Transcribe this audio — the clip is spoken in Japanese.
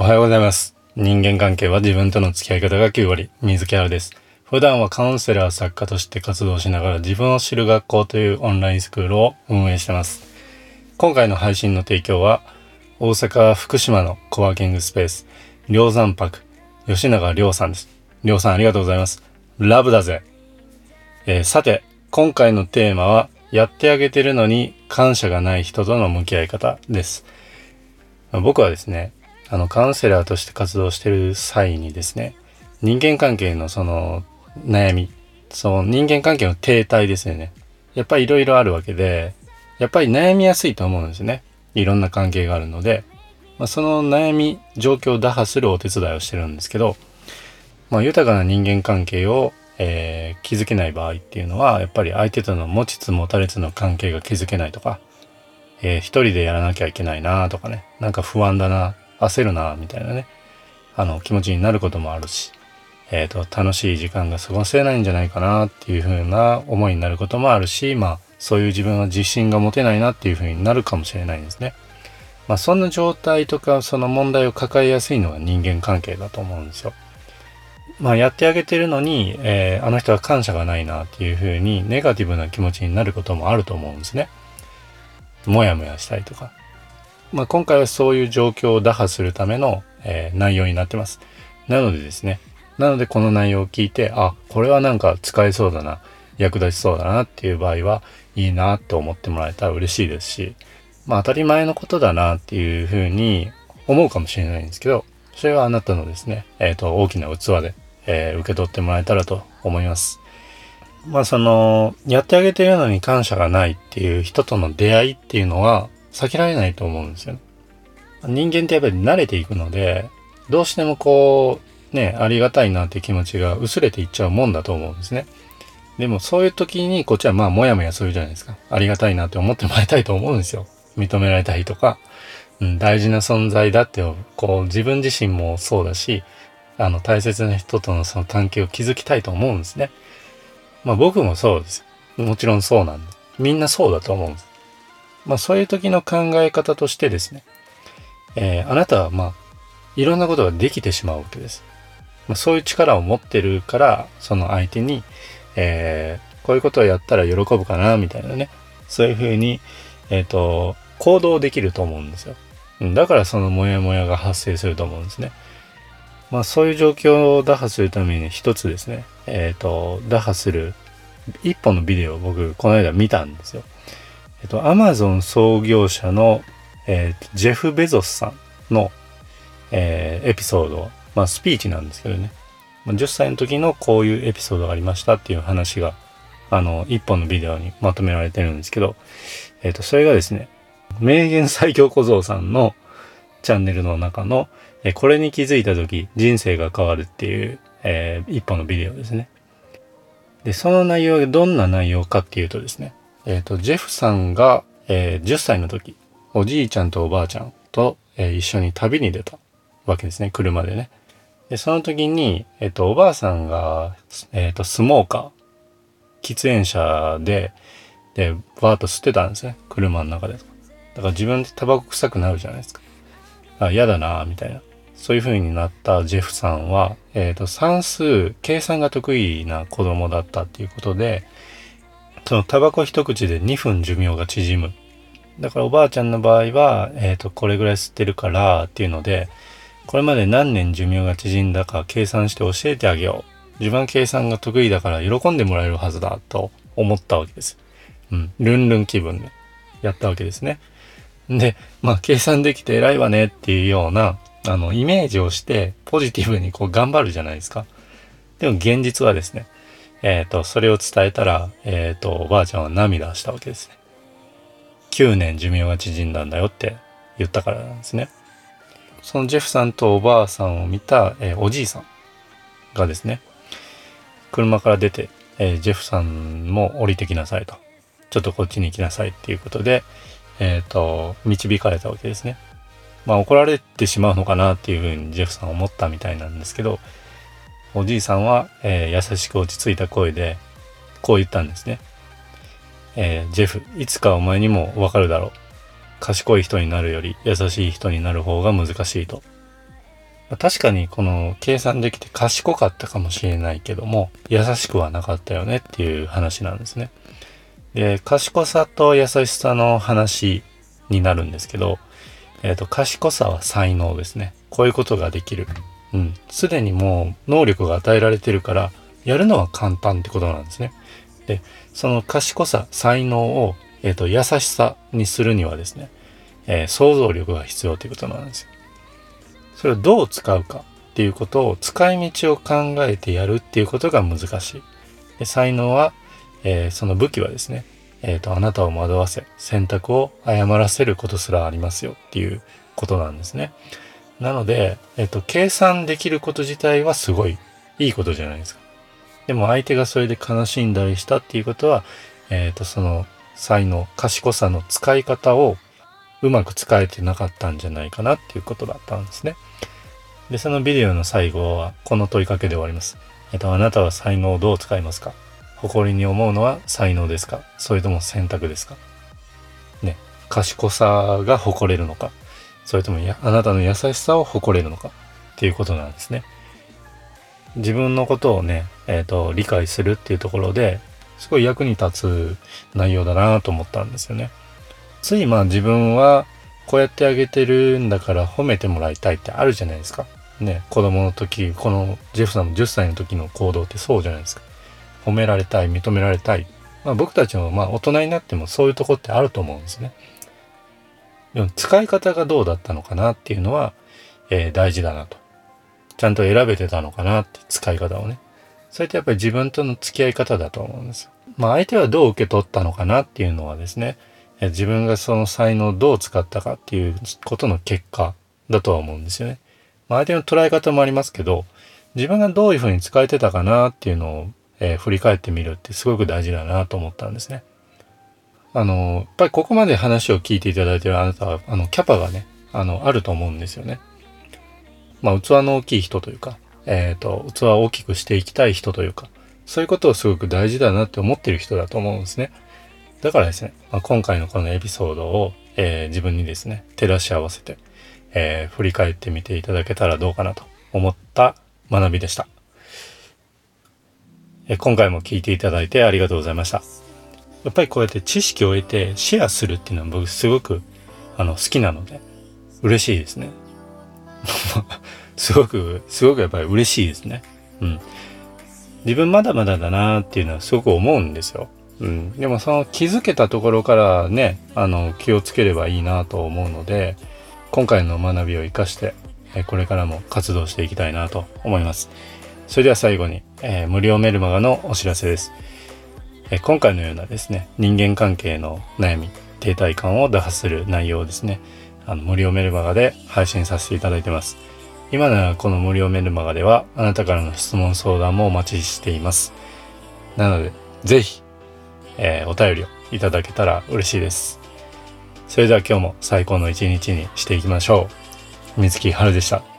おはようございます。人間関係は自分との付き合い方が9割、水木原です。普段はカウンセラー作家として活動しながら自分を知る学校というオンラインスクールを運営してます。今回の配信の提供は、大阪福島のコワーキングスペース、梁山泊、吉永亮さんです。亮さんありがとうございます。ラブだぜ。えーさて、今回のテーマは、やってあげてるのに感謝がない人との向き合い方です。僕はですね、あの、カウンセラーとして活動してる際にですね、人間関係のその悩み、その人間関係の停滞ですよね。やっぱりいろいろあるわけで、やっぱり悩みやすいと思うんですね。いろんな関係があるので、まあ、その悩み、状況を打破するお手伝いをしてるんですけど、まあ、豊かな人間関係を、えー築けない場合っていうのは、やっぱり相手との持ちつ持たれつの関係が築けないとか、えー一人でやらなきゃいけないなとかね、なんか不安だな、焦るな、みたいなね、あの、気持ちになることもあるし、えっ、と、楽しい時間が過ごせないんじゃないかなっていう風な思いになることもあるし、まあ、そういう自分は自信が持てないなっていう風になるかもしれないんですね。まあ、そんな状態とか、その問題を抱えやすいのが人間関係だと思うんですよ。まあ、やってあげてるのに、えーあの人は感謝がないなっていう風にネガティブな気持ちになることもあると思うんですね。もやもやしたりとか。まあ、今回はそういう状況を打破するための、えー内容になってます。なのでですね、なのでこの内容を聞いて、あ、これはなんか使えそうだな、役立ちそうだなっていう場合はいいなと思ってもらえたら嬉しいですし、まあ当たり前のことだなっていうふうに思うかもしれないんですけど、それはあなたのですね、えっ、と、大きな器で、えー受け取ってもらえたらと思います。まあその、やってあげてるのに感謝がないっていう人との出会いっていうのは避けられないと思うんですよね。人間ってやっぱり慣れていくので、どうしてもこう、ね、ありがたいなって気持ちが薄れていっちゃうもんだと思うんですね。でもそういう時にこっちはまあもやもやするじゃないですか。ありがたいなって思ってもらいたいと思うんですよ。認められたいとか、うん、大事な存在だって、こう自分自身もそうだし、あの大切な人とのその関係を築きたいと思うんですね。まあ僕もそうです。もちろんそうなんで。みんなそうだと思うんです。まあそういう時の考え方としてですね、えーあなたはまあいろんなことができてしまうわけです。まあ、そういう力を持ってるから、その相手に、えーこういうことをやったら喜ぶかな、みたいなね。そういうふうに、えっ、と、行動できると思うんですよ。だからそのモヤモヤが発生すると思うんですね。まあそういう状況を打破するために一つですね、えっ、と、打破する一本のビデオを僕、この間見たんですよ。えっ、と、アマゾン創業者の、えージェフ・ベゾスさんの、えーエピソード、まあスピーチなんですけどね。ま10歳の時のこういうエピソードがありましたっていう話が、あの、一本のビデオにまとめられてるんですけど、えっ、と、それがですね、名言最強小僧さんのチャンネルの中の、えーこれに気づいた時人生が変わるっていう、えー一本のビデオですね。で、その内容がどんな内容かっていうとですね、えっ、と、ジェフさんが、えー10歳の時、おじいちゃんとおばあちゃんと、えー一緒に旅に出たわけですね、車でね。で、その時に、えっ、と、おばあさんが、えっ、と、スモーカー、喫煙者で、で、バーッと吸ってたんですね、車の中で。だから自分でタバコ臭くなるじゃないですか。あ、嫌だなみたいな。そういう風になったジェフさんは、えっ、と、算数、計算が得意な子供だったっていうことで、そのタバコ一口で2分寿命が縮む。だからおばあちゃんの場合は、えっ、と、これぐらい吸ってるからっていうので、これまで何年寿命が縮んだか計算して教えてあげよう。自分計算が得意だから喜んでもらえるはずだと思ったわけです。うん。ルンルン気分でやったわけですね。で、まあ、計算できて偉いわねっていうような、あの、イメージをして、ポジティブにこう頑張るじゃないですか。でも現実はですね、えっ、と、それを伝えたら、えっ、と、おばあちゃんは涙したわけですね。9年寿命が縮んだんだよって言ったからなんですね。そのジェフさんとおばあさんを見た、えーおじいさんがですね、車から出て、えージェフさんも降りてきなさいと。ちょっとこっちに来なさいっていうことで、えっ、と、導かれたわけですね。まあ怒られてしまうのかなっていうふうにジェフさん思ったみたいなんですけど、おじいさんは、えー優しく落ち着いた声で、こう言ったんですね。えージェフ、いつかお前にもわかるだろう。賢い人になるより優しい人になる方が難しいと。確かにこの計算できて賢かったかもしれないけども優しくはなかったよねっていう話なんですね。で賢さと優しさの話になるんですけど、えっ、ー、と賢さは才能ですね。こういうことができる。うん。すでにもう能力が与えられてるからやるのは簡単ってことなんですね。でその賢さ才能を、えーと、優しさにするにはですね、えー、想像力が必要ということなんですよ。それをどう使うかっていうことを使い道を考えてやるっていうことが難しい。で才能は、えー、その武器はですね、えっ、と、あなたを惑わせ、選択を誤らせることすらありますよっていうことなんですね。なので、えっ、と、計算できること自体はすごいいいことじゃないですか。でも相手がそれで悲しんだりしたっていうことは、えっ、と、その才能、賢さの使い方をうまく使えてなかったんじゃないかなっていうことだったんですね。で、そのビデオの最後はこの問いかけで終わります。えっと、あなたは才能をどう使いますか？誇りに思うのは才能ですか？それとも選択ですか？ね、賢さが誇れるのか？それともあなたの優しさを誇れるのかっていうことなんですね。自分のことをね、えっ、ー、と、理解するっていうところですごい役に立つ内容だなと思ったんですよね。ついまあ自分はこうやってあげてるんだから褒めてもらいたいってあるじゃないですか。ね、子供の時、このジェフさんの10歳の時の行動ってそうじゃないですか。褒められたい、認められたい。まあ僕たちもまあ大人になってもそういうとこってあると思うんですね。使い方がどうだったのかなっていうのは、えー、大事だなと。ちゃんと選べてたのかなって使い方をね。それってやっぱり自分との付き合い方だと思うんです。まあ相手はどう受け取ったのかなっていうのはですね、自分がその才能をどう使ったかっていうことの結果だとは思うんですよね。まあ、相手の捉え方もありますけど、自分がどういうふうに使えてたかなっていうのを、えー、振り返ってみるってすごく大事だなと思ったんですね。あの、やっぱりここまで話を聞いていただいてるあなたは、あの、キャパがね、あの、あると思うんですよね。まあ、器の大きい人というか、えっ、ー、と、器を大きくしていきたい人というか、そういうことをすごく大事だなって思ってる人だと思うんですね。だからですね、まあ、今回のこのエピソードを、えー、自分にですね、照らし合わせて、えー、振り返ってみていただけたらどうかなと思った学びでした。え、今回も聞いていただいてありがとうございました。やっぱりこうやって知識を得てシェアするっていうのは僕すごくあの好きなので嬉しいですね。すごく、すごくやっぱり嬉しいですね。うん。自分まだまだだなっていうのはすごく思うんですよ。うん、でもその気づけたところからねあの気をつければいいなと思うので今回の学びを生かしてこれからも活動していきたいなと思いますそれでは最後に、えー、無料メルマガのお知らせです、え、今回のようなですね人間関係の悩み停滞感を打破する内容をですねあの無料メルマガで配信させていただいてます今ならこの無料メルマガではあなたからの質問相談もお待ちしていますなのでぜひえー、お便りをいただけたら嬉しいです。それでは今日も最高の一日にしていきましょう。水木春でした。